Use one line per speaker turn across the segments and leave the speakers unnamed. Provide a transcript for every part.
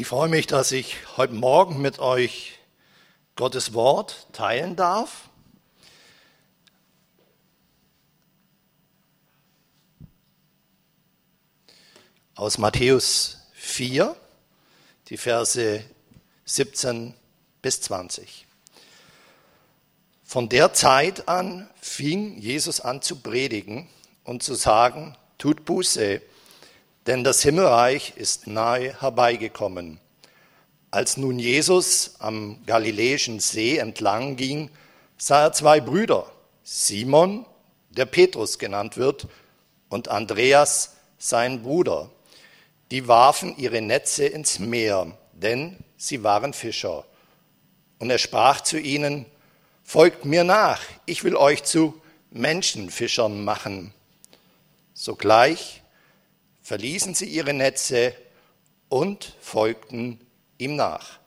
Ich freue mich, dass ich heute Morgen mit euch Gottes Wort teilen darf. Aus Matthäus 4, die Verse 17 bis 20. Von der Zeit an fing Jesus an zu predigen und zu sagen, tut Buße, denn das Himmelreich ist nahe herbeigekommen. Als nun Jesus am Galiläischen See entlang ging, sah er zwei Brüder, Simon, der Petrus genannt wird, und Andreas, sein Bruder. Die warfen ihre Netze ins Meer, denn sie waren Fischer. Und er sprach zu ihnen, Folgt mir nach, ich will euch zu Menschenfischern machen. Sogleich verließen sie ihre Netze und folgten ihm nach.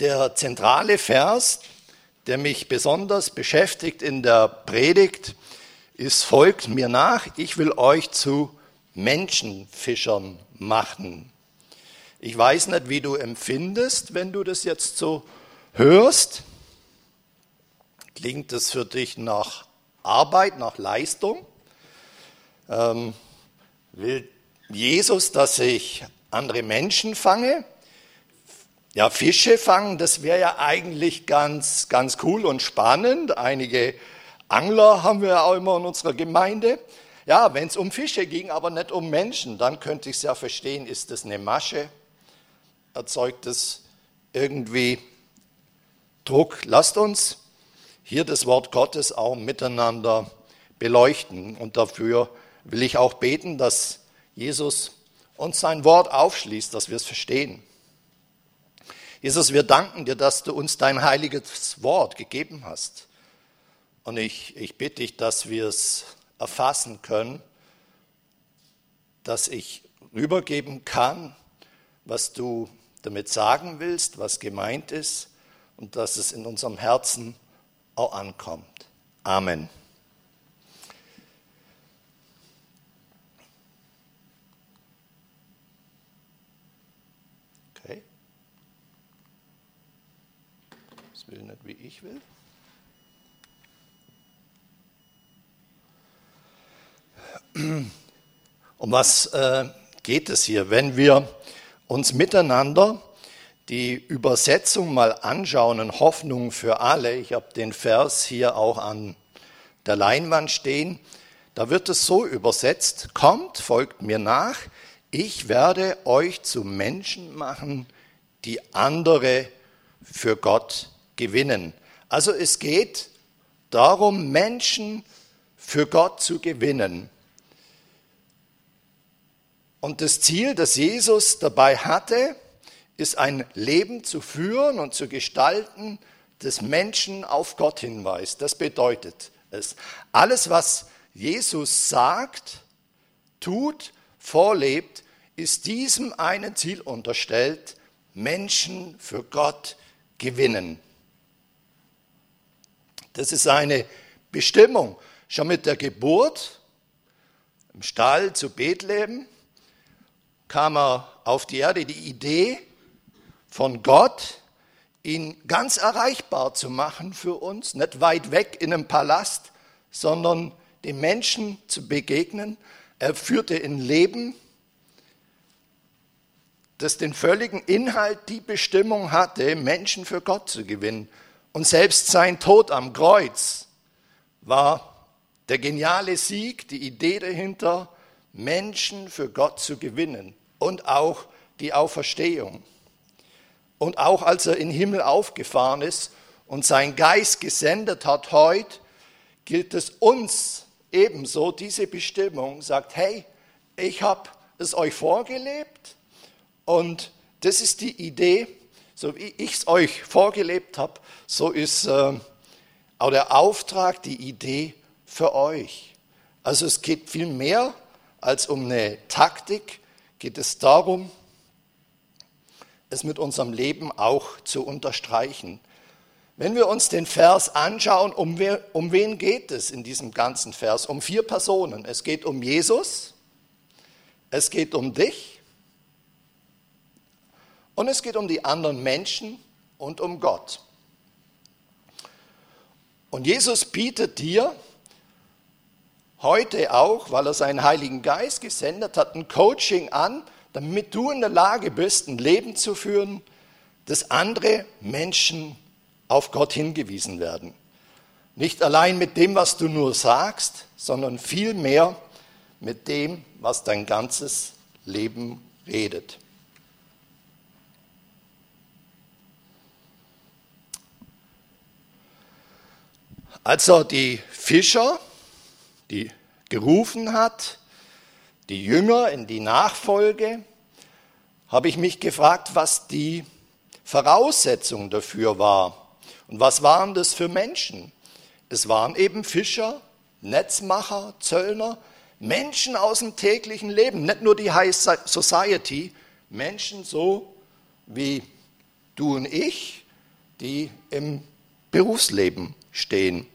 Der zentrale Vers, der mich besonders beschäftigt in der Predigt, ist, folgt mir nach, ich will euch zu Menschenfischern machen. Ich weiß nicht, wie du empfindest, wenn du das jetzt so hörst. Klingt das für dich nach Arbeit, nach Leistung? Ähm, will Jesus, dass ich andere Menschen fange. Ja, Fische fangen, das wäre ja eigentlich ganz, ganz cool und spannend. Einige Angler haben wir ja auch immer in unserer Gemeinde. Ja, wenn es um Fische ging, aber nicht um Menschen, dann könnte ich es ja verstehen, ist das eine Masche? Erzeugt es irgendwie Druck? Lasst uns hier das Wort Gottes auch miteinander beleuchten und dafür will ich auch beten, dass Jesus uns sein Wort aufschließt, dass wir es verstehen. Jesus, wir danken dir, dass du uns dein heiliges Wort gegeben hast. Und ich, ich bitte dich, dass wir es erfassen können, dass ich rübergeben kann, was du damit sagen willst, was gemeint ist und dass es in unserem Herzen auch ankommt. Amen. Will nicht, wie ich will. Um was äh, geht es hier? Wenn wir uns miteinander die Übersetzung mal anschauen, in Hoffnung für alle, ich habe den Vers hier auch an der Leinwand stehen, da wird es so übersetzt, kommt, folgt mir nach, ich werde euch zu Menschen machen, die andere für Gott gewinnen. Also es geht darum, Menschen für Gott zu gewinnen. Und das Ziel, das Jesus dabei hatte, ist ein Leben zu führen und zu gestalten, das Menschen auf Gott hinweist. Das bedeutet es. Alles, was Jesus sagt, tut, vorlebt, ist diesem einen Ziel unterstellt, Menschen für Gott gewinnen. Das ist seine Bestimmung. Schon mit der Geburt im Stall zu Bethlehem kam er auf die Erde die Idee von Gott, ihn ganz erreichbar zu machen für uns, nicht weit weg in einem Palast, sondern den Menschen zu begegnen. Er führte ein Leben, das den völligen Inhalt, die Bestimmung hatte, Menschen für Gott zu gewinnen. Und selbst sein Tod am Kreuz war der geniale Sieg, die Idee dahinter, Menschen für Gott zu gewinnen und auch die Auferstehung. Und auch als er in den Himmel aufgefahren ist und sein Geist gesendet hat heute, gilt es uns ebenso, diese Bestimmung sagt, hey, ich habe es euch vorgelebt und das ist die Idee, so wie ich es euch vorgelebt habe, so ist äh, auch der Auftrag, die Idee für euch. Also es geht viel mehr als um eine Taktik, geht es darum, es mit unserem Leben auch zu unterstreichen. Wenn wir uns den Vers anschauen, um, wer, um wen geht es in diesem ganzen Vers? Um vier Personen. Es geht um Jesus, es geht um dich und es geht um die anderen Menschen und um Gott. Und Jesus bietet dir heute auch, weil er seinen Heiligen Geist gesendet hat, ein Coaching an, damit du in der Lage bist, ein Leben zu führen, das andere Menschen auf Gott hingewiesen werden. Nicht allein mit dem, was du nur sagst, sondern vielmehr mit dem, was dein ganzes Leben redet. Als er die Fischer, die gerufen hat, die Jünger in die Nachfolge, habe ich mich gefragt, was die Voraussetzung dafür war. Und was waren das für Menschen? Es waren eben Fischer, Netzmacher, Zöllner, Menschen aus dem täglichen Leben, nicht nur die High Society, Menschen so wie du und ich, die im Berufsleben stehen.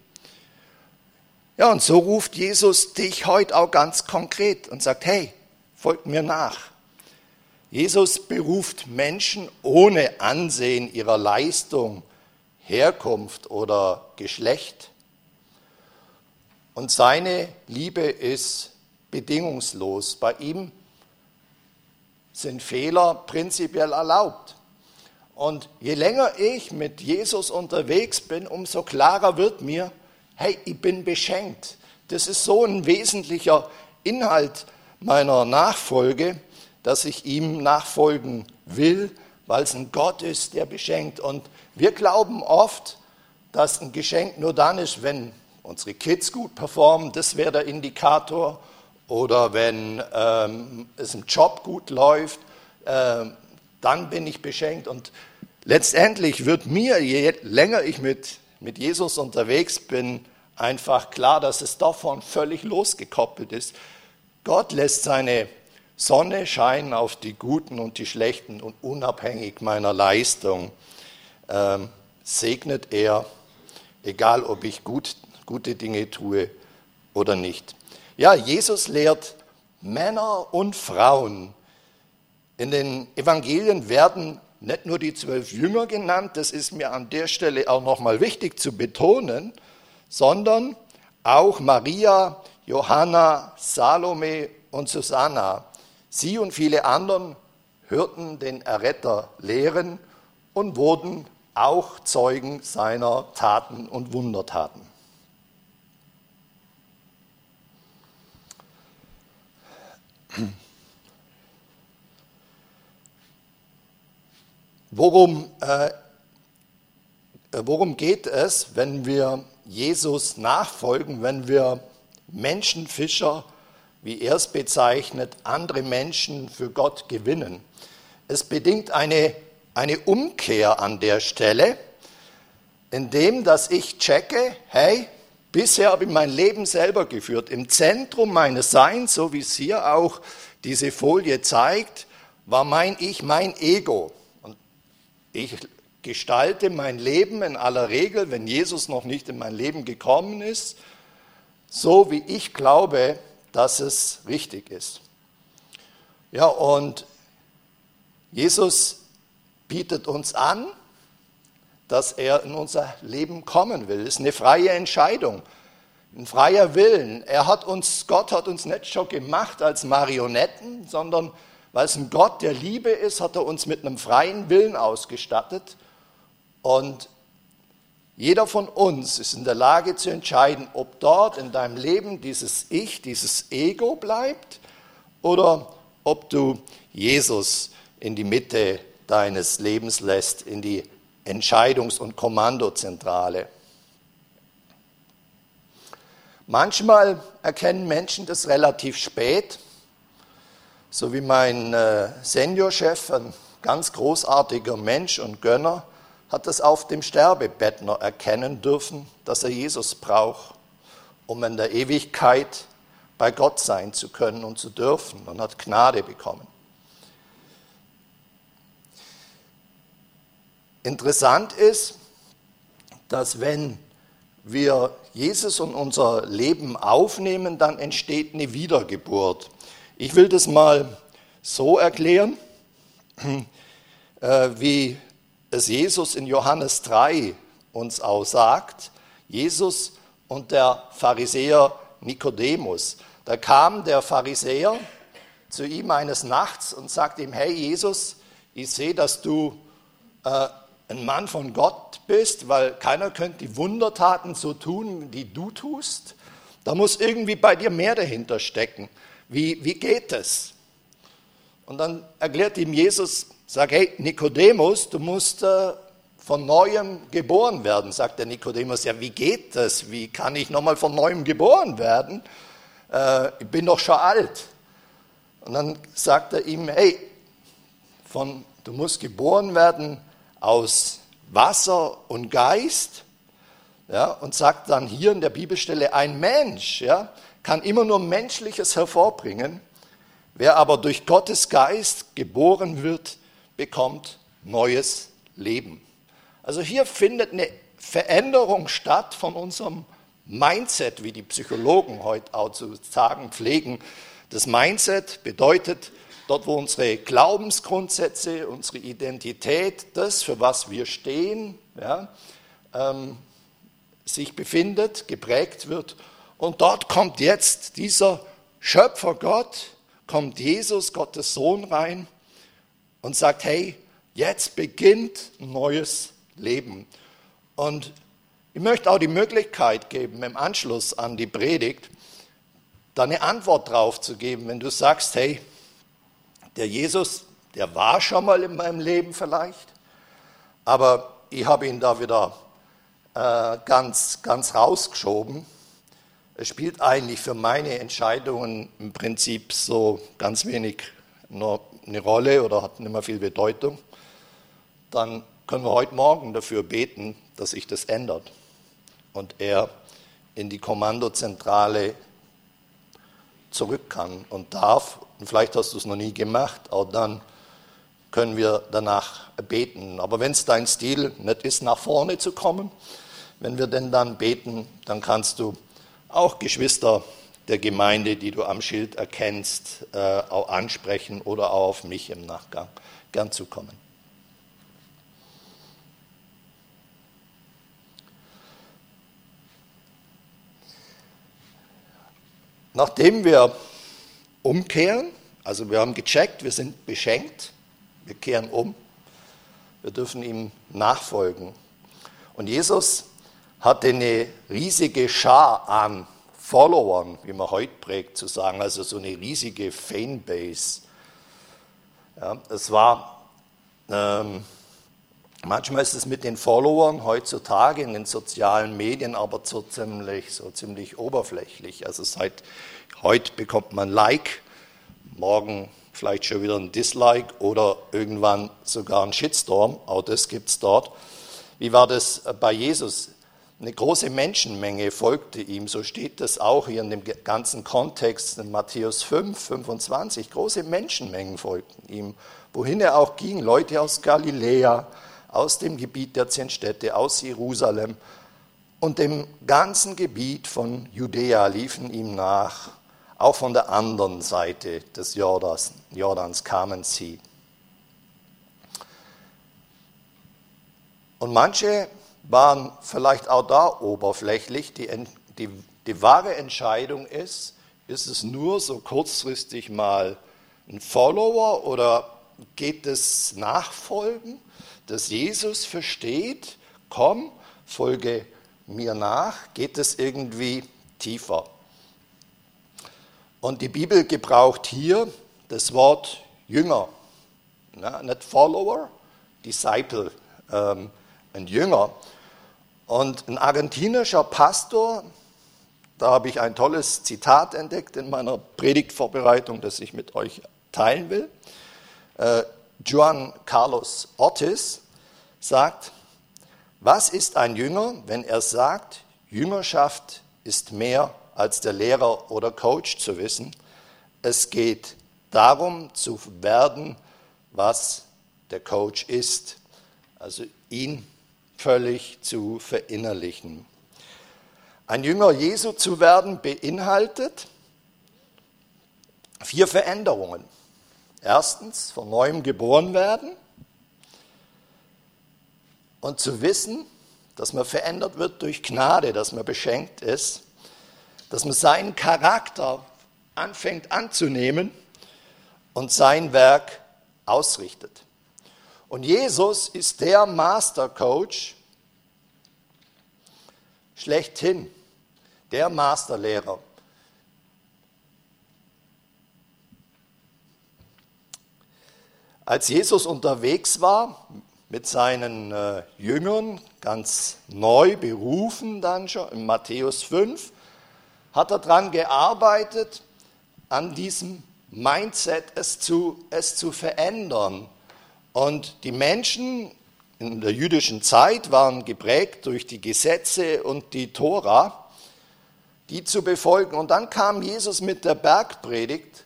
Ja, und so ruft Jesus dich heute auch ganz konkret und sagt, hey, folgt mir nach. Jesus beruft Menschen ohne Ansehen ihrer Leistung, Herkunft oder Geschlecht. Und seine Liebe ist bedingungslos. Bei ihm sind Fehler prinzipiell erlaubt. Und je länger ich mit Jesus unterwegs bin, umso klarer wird mir, hey, ich bin beschenkt. Das ist so ein wesentlicher Inhalt meiner Nachfolge, dass ich ihm nachfolgen will, weil es ein Gott ist, der beschenkt. Und wir glauben oft, dass ein Geschenk nur dann ist, wenn unsere Kids gut performen, das wäre der Indikator, oder wenn ähm, es im Job gut läuft, äh, dann bin ich beschenkt. Und letztendlich wird mir, je länger ich mit, mit Jesus unterwegs bin, einfach klar, dass es davon völlig losgekoppelt ist. Gott lässt seine Sonne scheinen auf die Guten und die Schlechten und unabhängig meiner Leistung ähm, segnet er, egal ob ich gut, gute Dinge tue oder nicht. Ja, Jesus lehrt Männer und Frauen. In den Evangelien werden nicht nur die zwölf Jünger genannt, das ist mir an der Stelle auch nochmal wichtig zu betonen, sondern auch Maria, Johanna, Salome und Susanna. Sie und viele anderen hörten den Erretter lehren und wurden auch Zeugen seiner Taten und Wundertaten. Worum, äh, worum geht es, wenn wir Jesus nachfolgen, wenn wir Menschenfischer, wie er es bezeichnet, andere Menschen für Gott gewinnen? Es bedingt eine, eine Umkehr an der Stelle, indem dass ich checke, hey, Bisher habe ich mein Leben selber geführt. Im Zentrum meines Seins, so wie es hier auch diese Folie zeigt, war mein Ich, mein Ego. Ich gestalte mein Leben in aller Regel, wenn Jesus noch nicht in mein Leben gekommen ist, so wie ich glaube, dass es richtig ist. Ja, und Jesus bietet uns an, dass er in unser Leben kommen will. Es ist eine freie Entscheidung, ein freier Willen. Er hat uns, Gott hat uns nicht schon gemacht als Marionetten, sondern weil es ein Gott der Liebe ist, hat er uns mit einem freien Willen ausgestattet. Und jeder von uns ist in der Lage zu entscheiden, ob dort in deinem Leben dieses Ich, dieses Ego bleibt oder ob du Jesus in die Mitte deines Lebens lässt, in die Entscheidungs- und Kommandozentrale. Manchmal erkennen Menschen das relativ spät, so wie mein äh, Seniorchef, ein ganz großartiger Mensch und Gönner, hat das auf dem Sterbebett noch erkennen dürfen, dass er Jesus braucht, um in der Ewigkeit bei Gott sein zu können und zu dürfen und hat Gnade bekommen. Interessant ist, dass wenn wir Jesus und unser Leben aufnehmen, dann entsteht eine Wiedergeburt. Ich will das mal so erklären. äh, wie es Jesus in Johannes 3 uns auch sagt. Jesus und der Pharisäer Nikodemus. Da kam der Pharisäer zu ihm eines Nachts und sagte ihm, hey Jesus, ich sehe, dass du äh, ein Mann von Gott bist, weil keiner könnte die Wundertaten so tun, die du tust. Da muss irgendwie bei dir mehr dahinter stecken. Wie, wie geht es? Und dann erklärt ihm Jesus, sagt, hey Nikodemus, du musst äh, von neuem geboren werden, sagt der Nikodemus. Ja, wie geht das? Wie kann ich nochmal von neuem geboren werden? Äh, ich bin doch schon alt. Und dann sagt er ihm, hey, von, du musst geboren werden aus Wasser und Geist. Ja, und sagt dann hier in der Bibelstelle, ein Mensch ja, kann immer nur Menschliches hervorbringen. Wer aber durch Gottes Geist geboren wird, bekommt neues Leben. Also hier findet eine Veränderung statt von unserem Mindset, wie die Psychologen heute auch zu sagen pflegen. Das Mindset bedeutet, dort wo unsere Glaubensgrundsätze, unsere Identität, das, für was wir stehen, ja, ähm, sich befindet, geprägt wird. Und dort kommt jetzt dieser Schöpfer Gott, kommt Jesus, Gottes Sohn rein und sagt, hey, jetzt beginnt ein neues Leben. Und ich möchte auch die Möglichkeit geben, im Anschluss an die Predigt, da eine Antwort drauf zu geben, wenn du sagst, hey, der Jesus, der war schon mal in meinem Leben vielleicht, aber ich habe ihn da wieder äh, ganz, ganz rausgeschoben. Es spielt eigentlich für meine Entscheidungen im Prinzip so ganz wenig nur eine Rolle oder hat nicht mehr viel Bedeutung. Dann können wir heute Morgen dafür beten, dass sich das ändert und er in die Kommandozentrale zurück kann und darf. Und vielleicht hast du es noch nie gemacht, auch dann können wir danach beten. Aber wenn es dein Stil nicht ist, nach vorne zu kommen, wenn wir denn dann beten, dann kannst du auch Geschwister der Gemeinde, die du am Schild erkennst, äh, auch ansprechen oder auch auf mich im Nachgang gern zukommen. Nachdem wir umkehren, also wir haben gecheckt, wir sind beschenkt, wir kehren um, wir dürfen ihm nachfolgen. Und Jesus hatte eine riesige Schar an Followern, wie man heute prägt zu sagen, also so eine riesige Fanbase. Ja, es war, ähm, manchmal ist es mit den Followern heutzutage in den sozialen Medien aber so ziemlich, so ziemlich oberflächlich. Also seit heute bekommt man Like, morgen vielleicht schon wieder ein Dislike oder irgendwann sogar ein Shitstorm. Auch das gibt es dort. Wie war das bei Jesus? Eine große Menschenmenge folgte ihm, so steht das auch hier in dem ganzen Kontext in Matthäus 5, 25. Große Menschenmengen folgten ihm, wohin er auch ging, Leute aus Galiläa, aus dem Gebiet der zehn Städte, aus Jerusalem und dem ganzen Gebiet von Judäa liefen ihm nach auch von der anderen Seite des Jordans, Jordans kamen sie. Und manche waren vielleicht auch da oberflächlich. Die, die, die wahre Entscheidung ist, ist es nur so kurzfristig mal ein Follower oder geht es Nachfolgen, dass Jesus versteht, komm, folge mir nach, geht es irgendwie tiefer. Und die Bibel gebraucht hier das Wort Jünger, na, nicht Follower, Disciple, ähm, ein Jünger. Und ein argentinischer Pastor, da habe ich ein tolles Zitat entdeckt in meiner Predigtvorbereitung, das ich mit euch teilen will. Äh, Juan Carlos Ortiz sagt, was ist ein Jünger, wenn er sagt, Jüngerschaft ist mehr als der Lehrer oder Coach zu wissen. Es geht darum zu werden, was der Coach ist. Also ihn völlig zu verinnerlichen. Ein Jünger Jesu zu werden beinhaltet vier Veränderungen. Erstens, von neuem geboren werden. und zu wissen, dass man verändert wird durch Gnade, dass man beschenkt ist, dass man seinen Charakter anfängt anzunehmen und sein Werk ausrichtet. Und Jesus ist der Master Coach schlechthin, der Masterlehrer. Als Jesus unterwegs war mit seinen äh, Jüngern, ganz neu berufen dann schon in Matthäus 5, hat er daran gearbeitet, an diesem Mindset es zu, es zu verändern. Und die Menschen in der jüdischen Zeit waren geprägt durch die Gesetze und die Tora, die zu befolgen. Und dann kam Jesus mit der Bergpredigt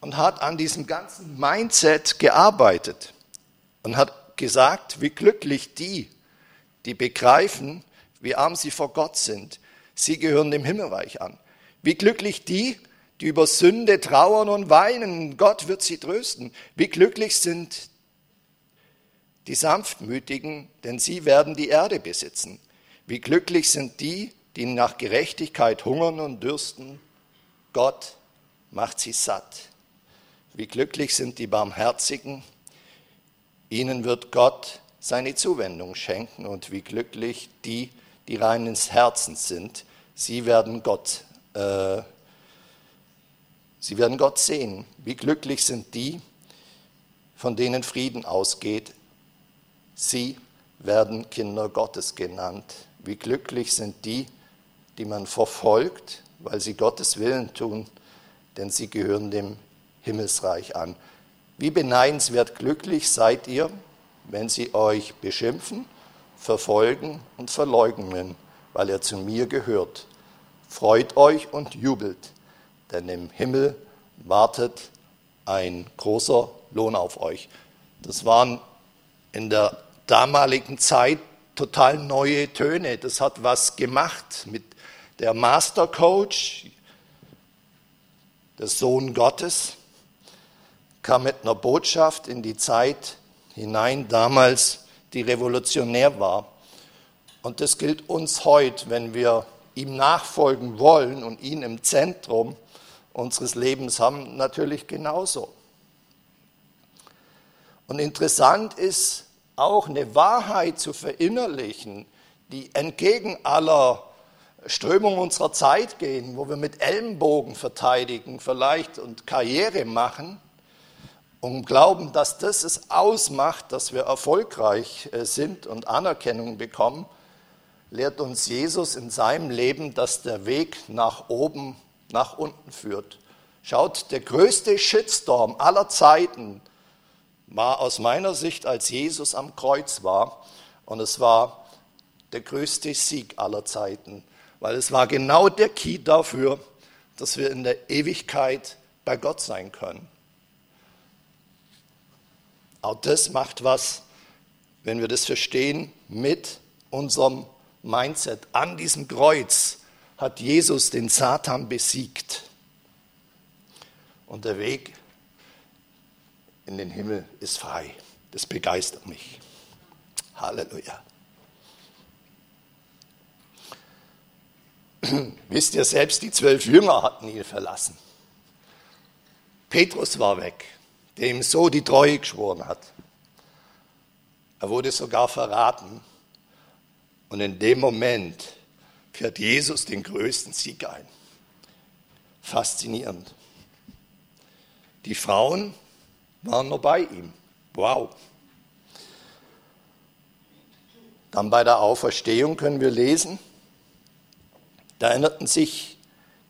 und hat an diesem ganzen Mindset gearbeitet und hat gesagt, wie glücklich die, die begreifen, wie arm sie vor Gott sind. Sie gehören dem Himmelreich an. Wie glücklich die, die über Sünde trauern und weinen. Gott wird sie trösten. Wie glücklich sind die Sanftmütigen, denn sie werden die Erde besitzen. Wie glücklich sind die, die nach Gerechtigkeit hungern und dürsten. Gott macht sie satt. Wie glücklich sind die Barmherzigen, ihnen wird Gott seine Zuwendung schenken und wie glücklich die, die rein ins Herzen sind, sie werden Gott, äh, sie werden Gott sehen. Wie glücklich sind die, von denen Frieden ausgeht, sie werden Kinder Gottes genannt. Wie glücklich sind die, die man verfolgt, weil sie Gottes Willen tun, denn sie gehören dem Himmelsreich an. Wie beneidenswert glücklich seid ihr, wenn sie euch beschimpfen, verfolgen und verleugnen, weil ihr zu mir gehört. Freut euch und jubelt, denn im Himmel wartet ein großer Lohn auf euch. Das waren in der damaligen Zeit total neue Töne. Das hat was gemacht mit der Master Coach, der Sohn Gottes, kam mit einer Botschaft in die Zeit hinein, damals die revolutionär war. Und das gilt uns heute, wenn wir ihm nachfolgen wollen und ihn im Zentrum unseres Lebens haben, natürlich genauso. Und interessant ist auch eine Wahrheit zu verinnerlichen, die entgegen aller Strömungen unserer Zeit gehen, wo wir mit Ellenbogen verteidigen vielleicht und Karriere machen, und glauben, dass das es ausmacht, dass wir erfolgreich äh, sind und Anerkennung bekommen, lehrt uns Jesus in seinem Leben, dass der Weg nach oben, nach unten führt. Schaut, der größte Shitstorm aller Zeiten war aus meiner Sicht, als Jesus am Kreuz war. Und es war der größte Sieg aller Zeiten, weil es war genau der Key dafür, dass wir in der Ewigkeit bei Gott sein können. Auch das macht was, wenn wir das verstehen, mit unserem Mindset. An diesem Kreuz hat Jesus den Satan besiegt. Und der Weg in den Himmel ist frei. Das begeistert mich. Halleluja. Wisst ihr, selbst die zwölf Jünger hatten ihn verlassen. Petrus war weg der ihm so die Treue geschworen hat. Er wurde sogar verraten. Und in dem Moment fährt Jesus den größten Sieg ein. Faszinierend. Die Frauen waren noch bei ihm. Wow. Dann bei der Auferstehung können wir lesen, da erinnerten sich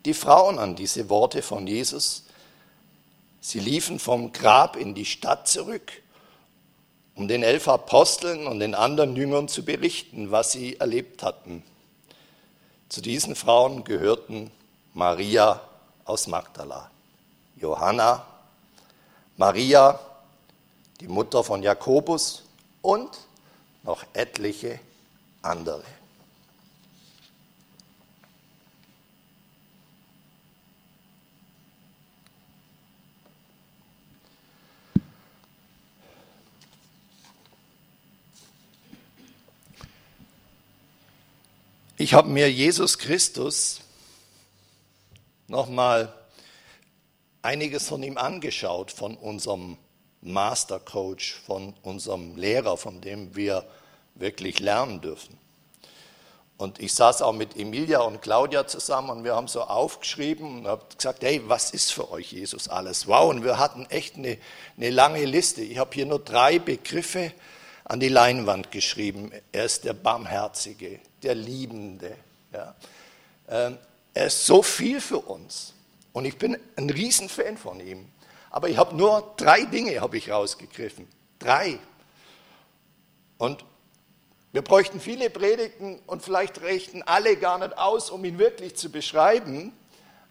die Frauen an diese Worte von Jesus Sie liefen vom Grab in die Stadt zurück, um den elf Aposteln und den anderen Jüngern zu berichten, was sie erlebt hatten. Zu diesen Frauen gehörten Maria aus Magdala, Johanna, Maria, die Mutter von Jakobus und noch etliche andere. Ich habe mir Jesus Christus nochmal einiges von ihm angeschaut, von unserem Mastercoach, von unserem Lehrer, von dem wir wirklich lernen dürfen. Und ich saß auch mit Emilia und Claudia zusammen und wir haben so aufgeschrieben und haben gesagt, hey, was ist für euch Jesus alles? Wow, und wir hatten echt eine, eine lange Liste. Ich habe hier nur drei Begriffe an die Leinwand geschrieben. Er ist der Barmherzige, der Liebende. Ja. Ähm, er ist so viel für uns und ich bin ein Riesenfan von ihm. Aber ich habe nur drei Dinge habe ich rausgegriffen. Drei. Und wir bräuchten viele Predigten und vielleicht reichten alle gar nicht aus, um ihn wirklich zu beschreiben.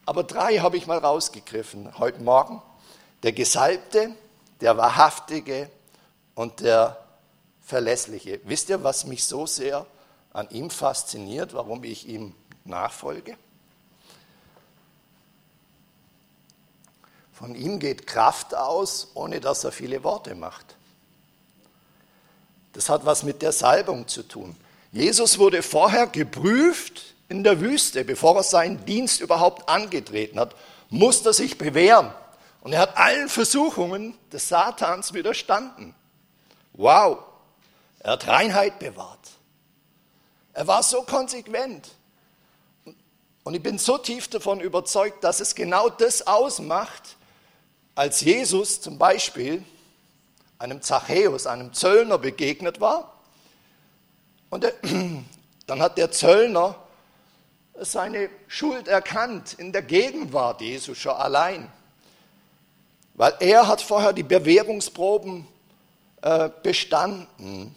Aber drei habe ich mal rausgegriffen heute Morgen. Der Gesalbte, der Wahrhaftige und der Verlässliche. Wisst ihr, was mich so sehr an ihm fasziniert, warum ich ihm nachfolge? Von ihm geht Kraft aus, ohne dass er viele Worte macht. Das hat was mit der Salbung zu tun. Jesus wurde vorher geprüft in der Wüste, bevor er seinen Dienst überhaupt angetreten hat, musste er sich bewähren. Und er hat allen Versuchungen des Satans widerstanden. Wow, er hat Reinheit bewahrt. Er war so konsequent. Und ich bin so tief davon überzeugt, dass es genau das ausmacht, als Jesus zum Beispiel einem Zachäus, einem Zöllner begegnet war. Und dann hat der Zöllner seine Schuld erkannt in der Gegenwart Jesu schon allein. Weil er hat vorher die Bewährungsproben äh, bestanden.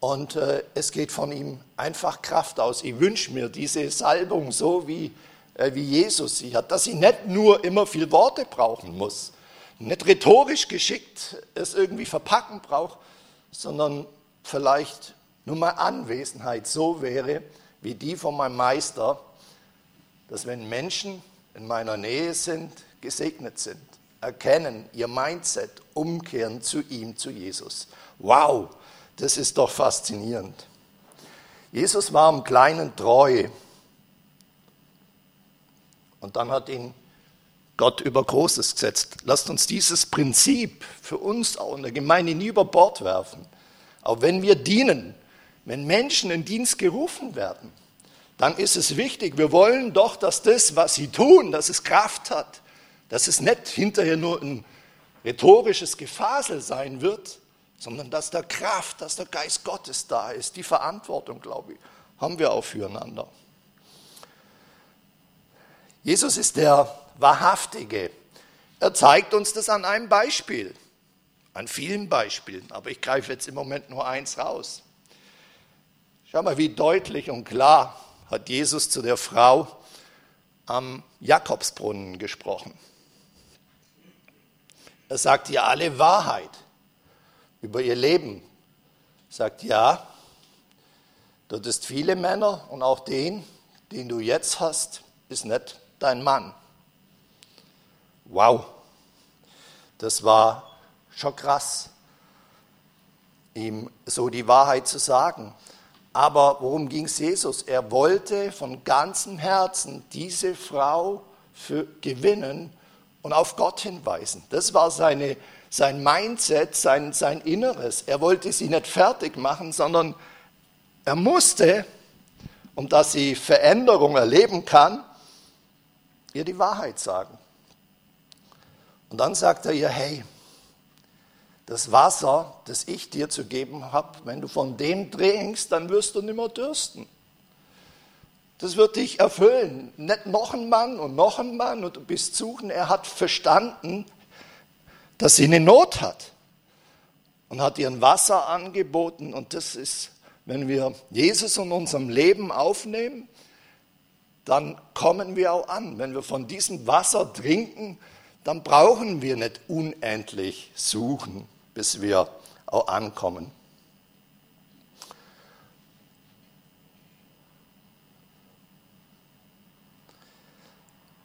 Und äh, es geht von ihm einfach Kraft aus. Ich wünsche mir diese Salbung so, wie, wie Jesus sie hat, dass sie nicht nur immer viel Worte brauchen muss, nicht rhetorisch geschickt es irgendwie verpacken braucht, sondern vielleicht nur mal Anwesenheit so wäre wie die von meinem Meister, dass wenn Menschen in meiner Nähe sind, gesegnet sind, erkennen ihr Mindset, umkehren zu ihm, zu Jesus. Wow, das ist doch faszinierend. Jesus war im Kleinen treu. Und dann hat ihn Gott über Großes gesetzt. Lasst uns dieses Prinzip für uns auch in der Gemeinde nie über Bord werfen. Auch wenn wir dienen, wenn Menschen in Dienst gerufen werden, dann ist es wichtig, wir wollen doch, dass das, was sie tun, dass es Kraft hat, dass es nicht hinterher nur ein rhetorisches Gefasel sein wird, sondern dass da Kraft, dass der Geist Gottes da ist. Die Verantwortung, glaube ich, haben wir auch füreinander. Jesus ist der Wahrhaftige. Er zeigt uns das an einem Beispiel, an vielen Beispielen, aber ich greife jetzt im Moment nur eins raus. Schau mal, wie deutlich und klar hat Jesus zu der Frau am Jakobsbrunnen gesprochen. Er sagt ihr alle Wahrheit über ihr Leben. Er sagt, ja, dort ist viele Männer und auch den, den du jetzt hast, ist nicht dein Mann. Wow, das war schon krass, ihm so die Wahrheit zu sagen. Aber worum ging es Jesus? Er wollte von ganzem Herzen diese Frau für gewinnen und auf Gott hinweisen. Das war seine, sein Mindset, sein, sein Inneres. Er wollte sie nicht fertig machen, sondern er musste, um dass sie Veränderung erleben kann, ihr die Wahrheit sagen. Und dann sagt er ihr, hey, das Wasser, das ich dir zu geben habe, wenn du von dem trinkst, dann wirst du nicht mehr dürsten. Das wird dich erfüllen. Nicht noch ein Mann und noch ein Mann und du bist suchen. Er hat verstanden, dass sie eine Not hat und hat ihr ein Wasser angeboten. Und das ist, wenn wir Jesus in unserem Leben aufnehmen, dann kommen wir auch an. Wenn wir von diesem Wasser trinken, dann brauchen wir nicht unendlich suchen, bis wir auch ankommen.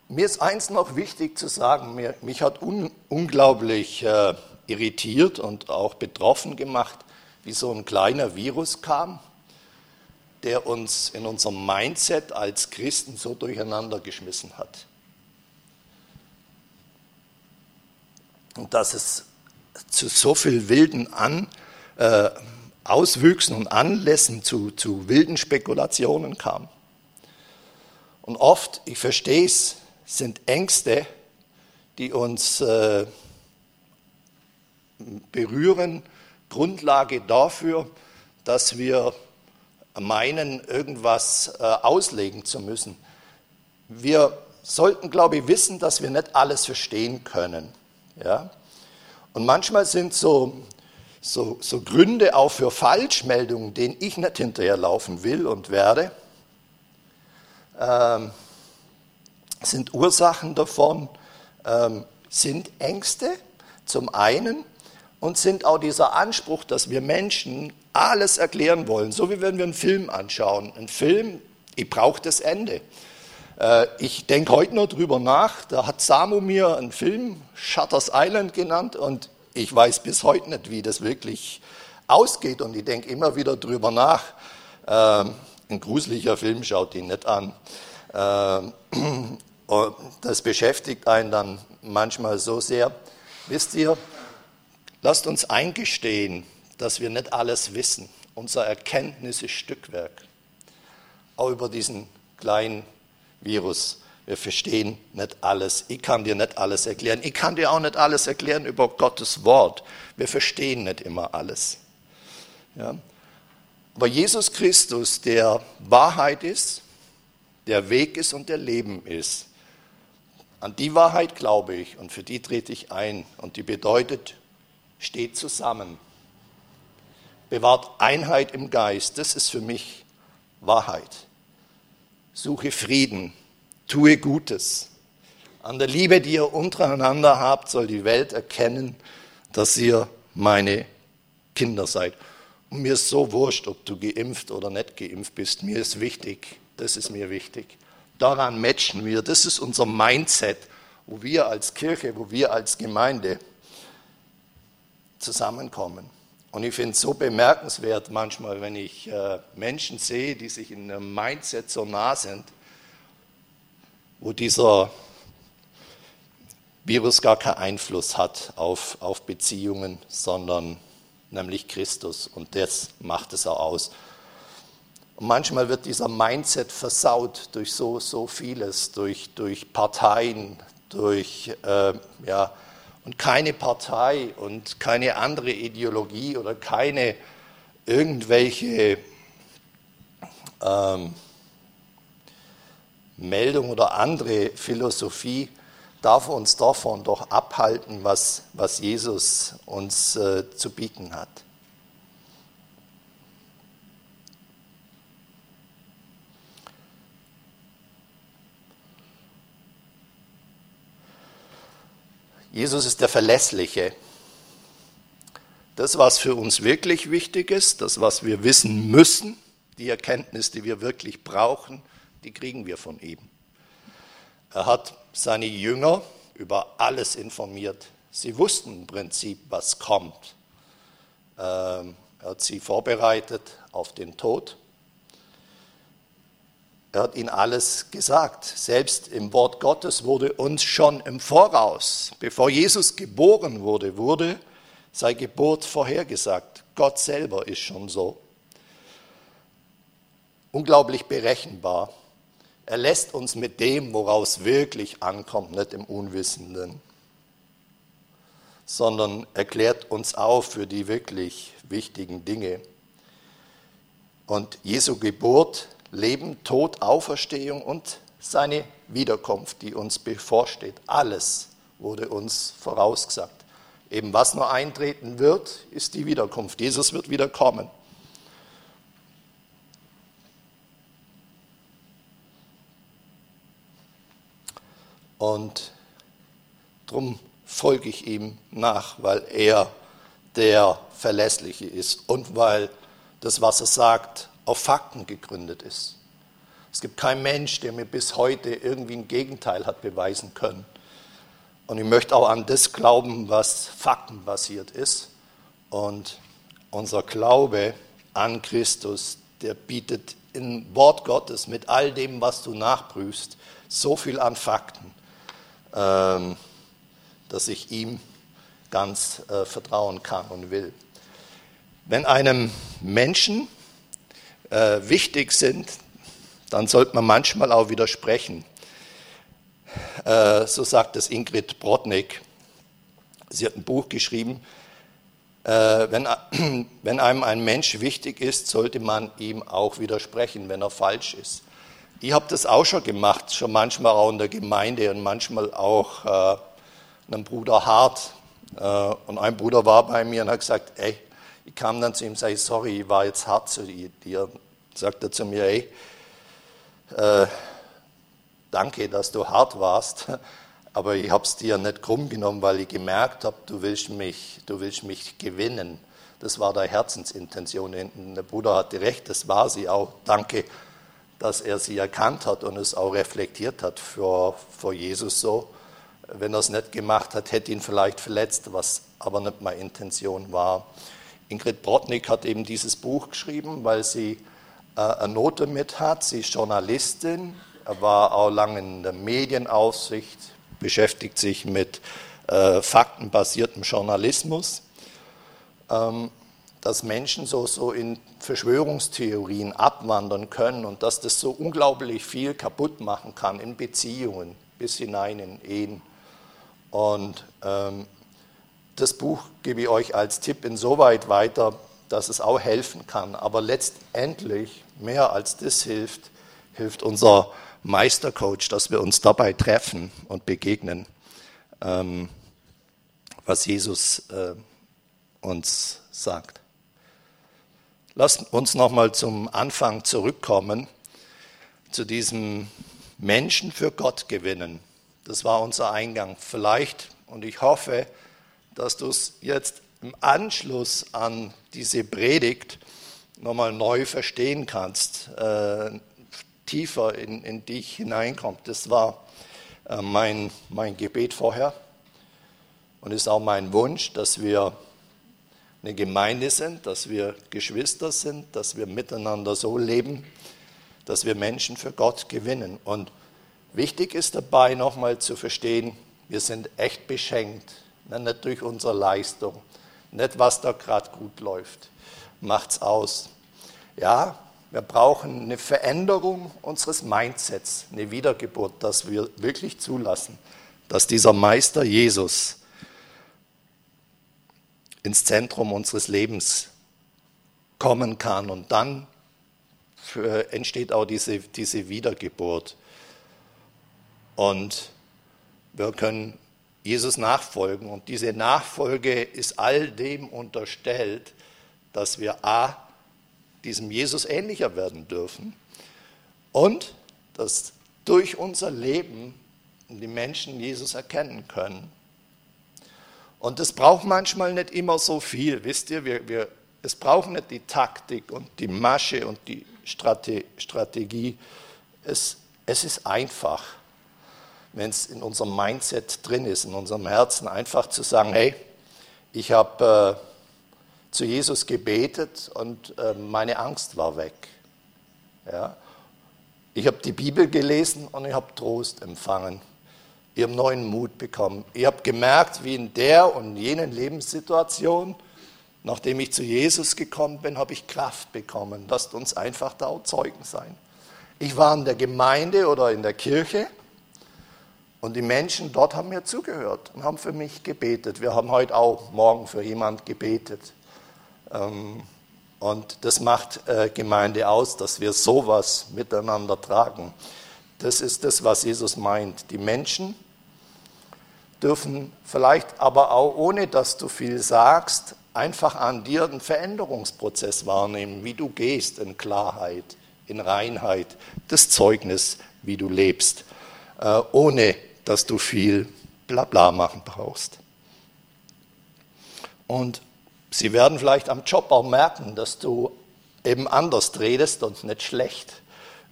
Mir ist eins noch wichtig zu sagen, mich hat un, unglaublich äh, irritiert und auch betroffen gemacht, wie so ein kleiner Virus kam, der uns in unserem Mindset als Christen so durcheinander geschmissen hat. Und dass es zu so viel wilden An, äh, Auswüchsen und Anlässen zu, zu wilden Spekulationen kam. Und oft, ich verstehe es, sind Ängste, die uns äh, berühren, Grundlage dafür, dass wir meinen, irgendwas äh, auslegen zu müssen. Wir sollten, glaube ich, wissen, dass wir nicht alles verstehen können. Ja? Und manchmal sind so, so, so Gründe auch für Falschmeldungen, denen ich nicht hinterherlaufen will und werde, ähm, sind Ursachen davon, ähm, sind Ängste zum einen und sind auch dieser Anspruch, dass wir Menschen alles erklären wollen, so wie wenn wir einen Film anschauen. Ein Film, ich brauche das Ende. Äh, ich denke heute noch drüber nach, da hat Samu mir einen Film, Shutters Island, genannt und ich weiß bis heute nicht, wie das wirklich ausgeht und ich denke immer wieder drüber nach. Ähm, ein gruseliger Film schaut ihn nicht an. Ähm, das beschäftigt einen dann manchmal so sehr. Wisst ihr, lasst uns eingestehen, dass wir nicht alles wissen. Unser Erkenntnis ist Stückwerk. Auch über diesen kleinen Virus. Wir verstehen nicht alles. Ich kann dir nicht alles erklären. Ich kann dir auch nicht alles erklären über Gottes Wort. Wir verstehen nicht immer alles. Ja? Aber Jesus Christus, der Wahrheit ist, der Weg ist und der Leben ist, an die Wahrheit glaube ich und für die trete ich ein. Und die bedeutet, steht zusammen. Bewahrt Einheit im Geist. Das ist für mich Wahrheit. Suche Frieden. Tue Gutes. An der Liebe, die ihr untereinander habt, soll die Welt erkennen, dass ihr meine Kinder seid. Und mir ist so wurscht, ob du geimpft oder nicht geimpft bist. Mir ist wichtig, das ist mir wichtig. Daran matchen wir. Das ist unser Mindset, wo wir als Kirche, wo wir als Gemeinde zusammenkommen. Und ich finde es so bemerkenswert manchmal, wenn ich äh, Menschen sehe, die sich in einem Mindset so nah sind, wo dieser Virus gar keinen Einfluss hat auf, auf Beziehungen, sondern nämlich Christus. Und das macht es auch aus. Und manchmal wird dieser Mindset versaut durch so, so vieles, durch, durch Parteien, durch, äh, ja, und keine Partei und keine andere Ideologie oder keine irgendwelche ähm, Meldung oder andere Philosophie darf uns davon doch abhalten, was, was Jesus uns äh, zu bieten hat. Jesus ist der Verlässliche. Das, was für uns wirklich wichtig ist, das, was wir wissen müssen, die Erkenntnis, die wir wirklich brauchen, die kriegen wir von ihm. Er hat seine Jünger über alles informiert. Sie wussten im Prinzip, was kommt. Ähm, er hat sie vorbereitet auf den Tod. Er hat ihnen alles gesagt. Selbst im Wort Gottes wurde uns schon im Voraus, bevor Jesus geboren wurde, wurde sei Geburt vorhergesagt. Gott selber ist schon so. Unglaublich berechenbar. Er lässt uns mit dem, woraus wirklich ankommt, nicht im Unwissenden, sondern erklärt uns auf für die wirklich wichtigen Dinge. Und Jesu Geburt, Leben, Tod, Auferstehung und seine Wiederkunft, die uns bevorsteht, alles wurde uns vorausgesagt. Eben was nur eintreten wird, ist die Wiederkunft. Jesus wird wiederkommen. Und darum folge ich ihm nach, weil er der Verlässliche ist und weil das, was er sagt, auf Fakten gegründet ist. Es gibt keinen Mensch, der mir bis heute irgendwie ein Gegenteil hat beweisen können. Und ich möchte auch an das glauben, was faktenbasiert ist. Und unser Glaube an Christus, der bietet im Wort Gottes, mit all dem, was du nachprüfst, so viel an Fakten, ähm, dass ich ihm ganz äh, vertrauen kann und will. Wenn einem Menschen äh, wichtig sind, dann sollte man manchmal auch widersprechen. Äh, so sagt es Ingrid Brodnik. Sie hat ein Buch geschrieben, äh, wenn, wenn einem ein Mensch wichtig ist, sollte man ihm auch widersprechen, wenn er falsch ist. Ich habe das auch schon gemacht, schon manchmal auch in der Gemeinde und manchmal auch äh, einem Bruder Hart. Äh, und ein Bruder war bei mir und hat gesagt, ey, ich kam dann zu ihm und sage, sorry, ich war jetzt hart zu dir. Sagt er zu mir, ey, äh, danke, dass du hart warst, aber ich habe es dir nicht krumm genommen, weil ich gemerkt habe, du willst mich, du willst mich gewinnen. Das war der Herzensintention. Der Bruder hatte recht, das war sie auch. Danke, dass er sie erkannt hat und es auch reflektiert hat vor, vor Jesus so. Wenn er es nicht gemacht hat, hätte ihn vielleicht verletzt, was aber nicht meine Intention war. Ingrid Brodnik hat eben dieses Buch geschrieben, weil sie äh, eine Note mit hat. Sie ist Journalistin, war auch lange in der Medienaufsicht, beschäftigt sich mit äh, faktenbasiertem Journalismus, ähm, dass Menschen so, so in Verschwörungstheorien abwandern können und dass das so unglaublich viel kaputt machen kann in Beziehungen bis hinein in Ehen. Und ähm, das Buch gebe ich euch als Tipp insoweit weiter, dass es auch helfen kann. Aber letztendlich, mehr als das hilft, hilft unser Meistercoach, dass wir uns dabei treffen und begegnen, ähm, was Jesus äh, uns sagt. Lasst uns nochmal zum Anfang zurückkommen, zu diesem Menschen für Gott gewinnen. Das war unser Eingang. Vielleicht, und ich hoffe, dass du es jetzt im Anschluss an diese Predigt nochmal neu verstehen kannst, äh, tiefer in, in dich hineinkommt. Das war äh, mein, mein Gebet vorher und ist auch mein Wunsch, dass wir eine Gemeinde sind, dass wir Geschwister sind, dass wir miteinander so leben, dass wir Menschen für Gott gewinnen. Und wichtig ist dabei nochmal zu verstehen, wir sind echt beschenkt, nicht durch unsere Leistung, nicht was da gerade gut läuft, macht's aus. Ja, wir brauchen eine Veränderung unseres Mindsets, eine Wiedergeburt, dass wir wirklich zulassen, dass dieser Meister Jesus ins Zentrum unseres Lebens kommen kann. Und dann entsteht auch diese, diese Wiedergeburt. Und wir können Jesus nachfolgen. Und diese Nachfolge ist all dem unterstellt, dass wir A, diesem Jesus ähnlicher werden dürfen und dass durch unser Leben die Menschen Jesus erkennen können. Und es braucht manchmal nicht immer so viel, wisst ihr, wir, wir, es braucht nicht die Taktik und die Masche und die Strate, Strategie. Es, es ist einfach, wenn es in unserem Mindset drin ist, in unserem Herzen, einfach zu sagen, hey, ich habe... Äh, zu Jesus gebetet und äh, meine Angst war weg. Ja? Ich habe die Bibel gelesen und ich habe Trost empfangen. Ich habe neuen Mut bekommen. Ich habe gemerkt, wie in der und jenen Lebenssituation, nachdem ich zu Jesus gekommen bin, habe ich Kraft bekommen. Lasst uns einfach da auch Zeugen sein. Ich war in der Gemeinde oder in der Kirche und die Menschen dort haben mir zugehört und haben für mich gebetet. Wir haben heute auch morgen für jemand gebetet. Ähm, und das macht äh, Gemeinde aus, dass wir sowas miteinander tragen. Das ist das, was Jesus meint. Die Menschen dürfen vielleicht aber auch, ohne dass du viel sagst, einfach an dir einen Veränderungsprozess wahrnehmen, wie du gehst in Klarheit, in Reinheit, das Zeugnis, wie du lebst, äh, ohne dass du viel Blabla machen brauchst. Und Sie werden vielleicht am Job auch merken, dass du eben anders redest und nicht schlecht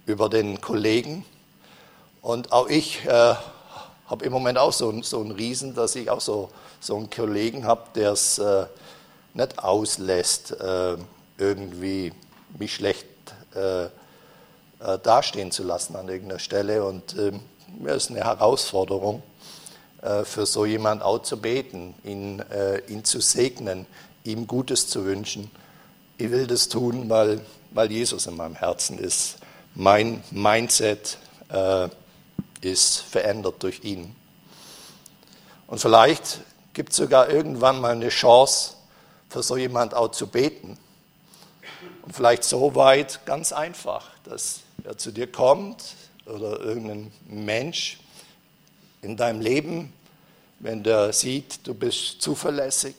über den Kollegen. Und auch ich äh, habe im Moment auch so, so einen Riesen, dass ich auch so, so einen Kollegen habe, der es äh, nicht auslässt, äh, irgendwie mich schlecht äh, äh, dastehen zu lassen an irgendeiner Stelle. Und äh, mir ist eine Herausforderung, äh, für so jemand auch zu beten, ihn, äh, ihn zu segnen, ihm Gutes zu wünschen. Ich will das tun, weil, weil Jesus in meinem Herzen ist. Mein Mindset äh, ist verändert durch ihn. Und vielleicht gibt es sogar irgendwann mal eine Chance, für so jemand auch zu beten. Und vielleicht so weit ganz einfach, dass er zu dir kommt oder irgendein Mensch in deinem Leben, wenn der sieht, du bist zuverlässig,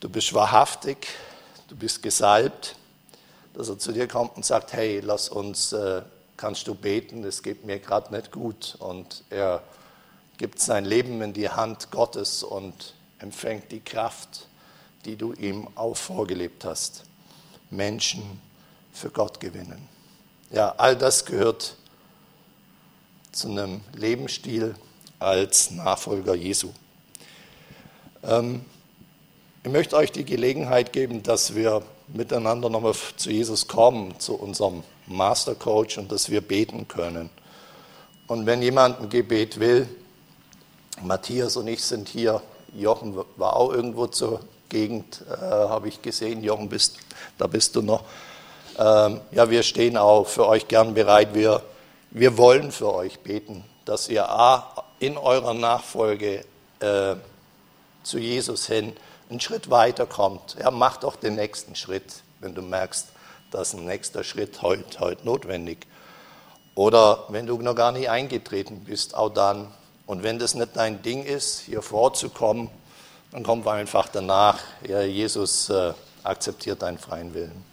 du bist wahrhaftig, du bist gesalbt, dass er zu dir kommt und sagt, hey, lass uns, äh, kannst du beten, es geht mir gerade nicht gut. Und er gibt sein Leben in die Hand Gottes und empfängt die Kraft, die du ihm auch vorgelebt hast. Menschen für Gott gewinnen. Ja, all das gehört zu einem Lebensstil als Nachfolger Jesu. Ähm, ich möchte euch die Gelegenheit geben, dass wir miteinander nochmal zu Jesus kommen, zu unserem Mastercoach und dass wir beten können. Und wenn jemand ein Gebet will, Matthias und ich sind hier. Jochen war auch irgendwo zur Gegend, äh, habe ich gesehen. Jochen, bist, da bist du noch. Ähm, ja, wir stehen auch für euch gern bereit. Wir, wir wollen für euch beten, dass ihr A, in eurer Nachfolge äh, zu Jesus hin einen Schritt weiterkommt. Ja, mach doch den nächsten Schritt, wenn du merkst, dass ein nächster Schritt heute, heute notwendig. Oder wenn du noch gar nicht eingetreten bist, auch dann und wenn das nicht dein Ding ist, hier vorzukommen, dann wir einfach danach. Ja, Jesus äh, akzeptiert deinen freien Willen.